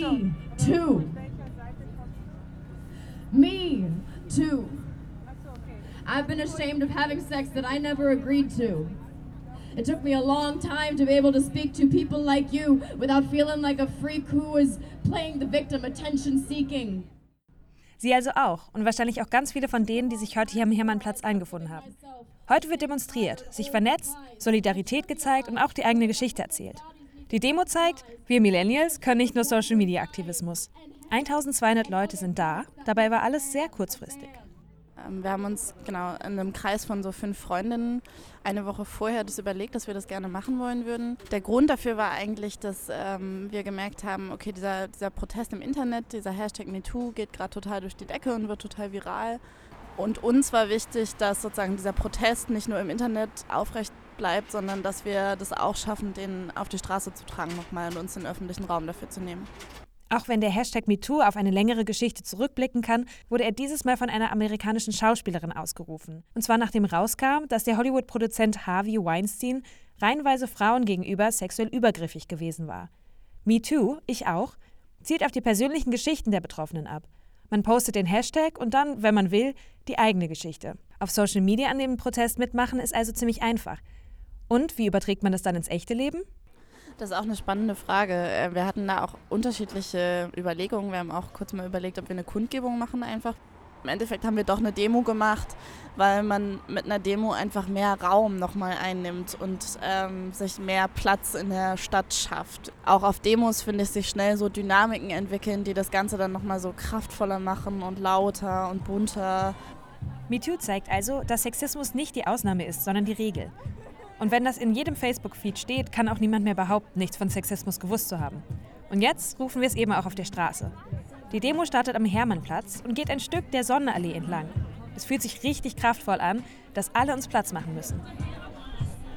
Too. Me too. I've been ashamed of having sex that I never agreed to. It took me a long time to be able to speak to people like you without feeling like a freak who was playing the victim, attention seeking. Sie also auch und wahrscheinlich auch ganz viele von denen, die sich heute hier am Hermannplatz eingefunden haben. Heute wird demonstriert, sich vernetzt, Solidarität gezeigt und auch die eigene Geschichte erzählt. Die Demo zeigt, wir Millennials können nicht nur Social-Media-Aktivismus. 1200 Leute sind da, dabei war alles sehr kurzfristig. Ähm, wir haben uns genau in einem Kreis von so fünf Freundinnen eine Woche vorher das überlegt, dass wir das gerne machen wollen würden. Der Grund dafür war eigentlich, dass ähm, wir gemerkt haben, okay, dieser, dieser Protest im Internet, dieser Hashtag MeToo geht gerade total durch die Decke und wird total viral. Und uns war wichtig, dass sozusagen dieser Protest nicht nur im Internet aufrecht bleibt, sondern dass wir das auch schaffen, den auf die Straße zu tragen nochmal und uns den öffentlichen Raum dafür zu nehmen. Auch wenn der Hashtag MeToo auf eine längere Geschichte zurückblicken kann, wurde er dieses Mal von einer amerikanischen Schauspielerin ausgerufen. Und zwar nachdem rauskam, dass der Hollywood-Produzent Harvey Weinstein reihenweise Frauen gegenüber sexuell übergriffig gewesen war. MeToo, ich auch, zielt auf die persönlichen Geschichten der Betroffenen ab. Man postet den Hashtag und dann, wenn man will, die eigene Geschichte. Auf Social Media an dem Protest mitmachen ist also ziemlich einfach. Und wie überträgt man das dann ins echte Leben? Das ist auch eine spannende Frage. Äh, wir hatten da auch unterschiedliche Überlegungen. Wir haben auch kurz mal überlegt, ob wir eine Kundgebung machen einfach. Im Endeffekt haben wir doch eine Demo gemacht, weil man mit einer Demo einfach mehr Raum nochmal einnimmt und ähm, sich mehr Platz in der Stadt schafft. Auch auf Demos finde ich sich schnell so Dynamiken entwickeln, die das Ganze dann nochmal so kraftvoller machen und lauter und bunter. MeToo zeigt also, dass Sexismus nicht die Ausnahme ist, sondern die Regel. Und wenn das in jedem Facebook-Feed steht, kann auch niemand mehr behaupten, nichts von Sexismus gewusst zu haben. Und jetzt rufen wir es eben auch auf der Straße. Die Demo startet am Hermannplatz und geht ein Stück der Sonnenallee entlang. Es fühlt sich richtig kraftvoll an, dass alle uns Platz machen müssen.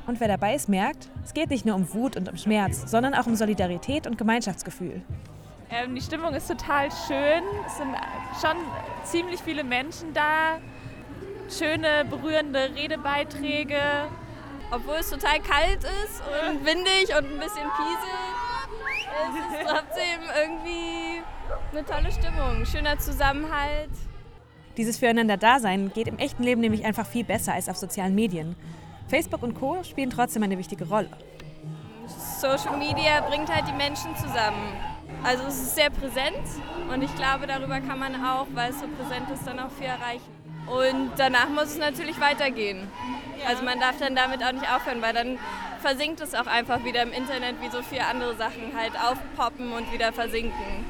Und wer dabei ist, merkt, es geht nicht nur um Wut und um Schmerz, sondern auch um Solidarität und Gemeinschaftsgefühl. Ähm, die Stimmung ist total schön. Es sind schon ziemlich viele Menschen da. Schöne, berührende Redebeiträge obwohl es total kalt ist und windig und ein bisschen pieselt, es ist trotzdem irgendwie eine tolle Stimmung, schöner Zusammenhalt. Dieses Füreinander-Dasein geht im echten Leben nämlich einfach viel besser als auf sozialen Medien. Facebook und Co. spielen trotzdem eine wichtige Rolle. Social Media bringt halt die Menschen zusammen. Also es ist sehr präsent und ich glaube, darüber kann man auch, weil es so präsent ist, dann auch viel erreichen. Und danach muss es natürlich weitergehen. Also man darf dann damit auch nicht aufhören, weil dann versinkt es auch einfach wieder im Internet, wie so viele andere Sachen halt aufpoppen und wieder versinken.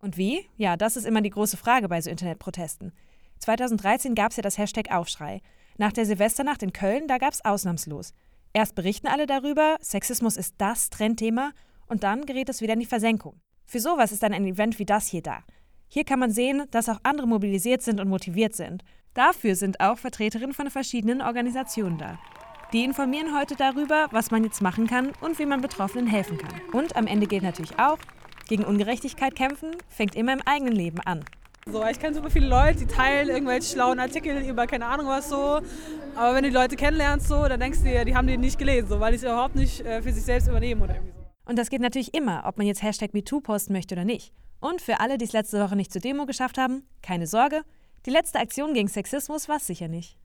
Und wie? Ja, das ist immer die große Frage bei so Internetprotesten. 2013 gab es ja das Hashtag Aufschrei. Nach der Silvesternacht in Köln, da gab es ausnahmslos. Erst berichten alle darüber, Sexismus ist das Trendthema, und dann gerät es wieder in die Versenkung. Für sowas ist dann ein Event wie das hier da. Hier kann man sehen, dass auch andere mobilisiert sind und motiviert sind. Dafür sind auch Vertreterinnen von verschiedenen Organisationen da. Die informieren heute darüber, was man jetzt machen kann und wie man Betroffenen helfen kann. Und am Ende gilt natürlich auch, gegen Ungerechtigkeit kämpfen fängt immer im eigenen Leben an. So, ich kenne super viele Leute, die teilen irgendwelche schlauen Artikel über keine Ahnung was so. Aber wenn du die Leute kennenlernst, so, dann denkst du dir, die haben die nicht gelesen, so, weil die es überhaupt nicht äh, für sich selbst übernehmen oder irgendwie so. Und das geht natürlich immer, ob man jetzt Hashtag MeToo posten möchte oder nicht. Und für alle, die es letzte Woche nicht zur Demo geschafft haben, keine Sorge, die letzte Aktion gegen Sexismus war es sicher nicht.